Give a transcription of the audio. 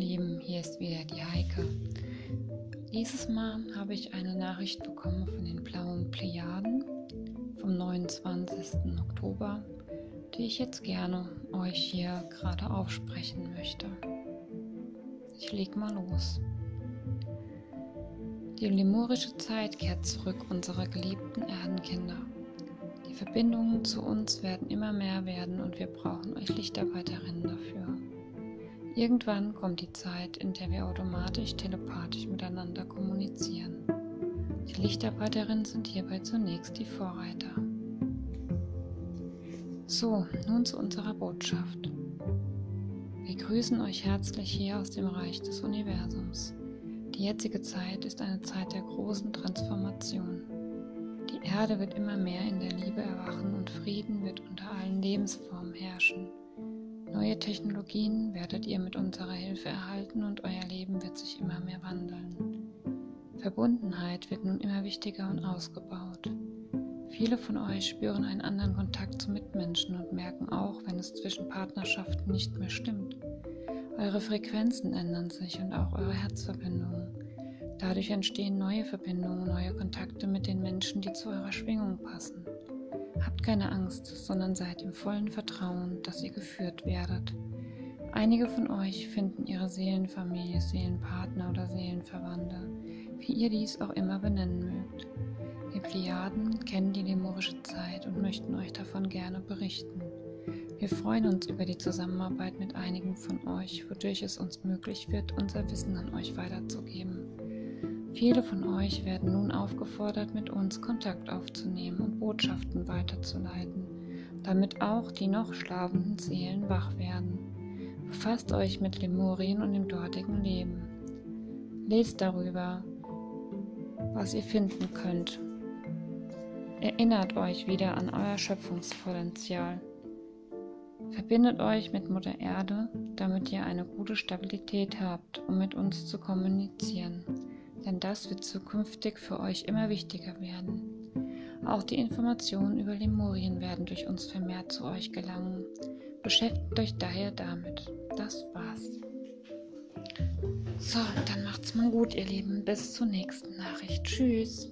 Lieben, hier ist wieder die Heike. Dieses Mal habe ich eine Nachricht bekommen von den blauen Plejaden vom 29. Oktober, die ich jetzt gerne euch hier gerade aufsprechen möchte. Ich leg mal los. Die lemurische Zeit kehrt zurück unsere geliebten Erdenkinder. Die Verbindungen zu uns werden immer mehr werden und wir brauchen euch Lichtarbeiterinnen dafür. Irgendwann kommt die Zeit, in der wir automatisch telepathisch miteinander kommunizieren. Die Lichtarbeiterinnen sind hierbei zunächst die Vorreiter. So, nun zu unserer Botschaft. Wir grüßen euch herzlich hier aus dem Reich des Universums. Die jetzige Zeit ist eine Zeit der großen Transformation. Die Erde wird immer mehr in der Liebe erwachen und Frieden wird unter allen Lebensformen herrschen. Neue Technologien werdet ihr mit unserer Hilfe erhalten und euer Leben wird sich immer mehr wandeln. Verbundenheit wird nun immer wichtiger und ausgebaut. Viele von euch spüren einen anderen Kontakt zu Mitmenschen und merken auch, wenn es zwischen Partnerschaften nicht mehr stimmt. Eure Frequenzen ändern sich und auch eure Herzverbindungen. Dadurch entstehen neue Verbindungen, neue Kontakte mit den Menschen, die zu eurer Schwingung passen. Habt keine Angst, sondern seid im vollen Vertrauen, dass ihr geführt werdet. Einige von euch finden ihre Seelenfamilie, Seelenpartner oder Seelenverwandte, wie ihr dies auch immer benennen mögt. Die Plejaden kennen die lemurische Zeit und möchten euch davon gerne berichten. Wir freuen uns über die Zusammenarbeit mit einigen von euch, wodurch es uns möglich wird, unser Wissen an euch weiterzugeben. Viele von euch werden nun aufgefordert, mit uns Kontakt aufzunehmen und Botschaften weiterzuleiten, damit auch die noch schlafenden Seelen wach werden. Befasst euch mit Lemurien und dem dortigen Leben. Lest darüber, was ihr finden könnt. Erinnert euch wieder an euer Schöpfungspotenzial. Verbindet euch mit Mutter Erde, damit ihr eine gute Stabilität habt, um mit uns zu kommunizieren denn das wird zukünftig für euch immer wichtiger werden. Auch die Informationen über Lemurien werden durch uns vermehrt zu euch gelangen. Beschäftigt euch daher damit. Das war's. So, dann macht's mal gut, ihr Lieben. Bis zur nächsten Nachricht. Tschüss.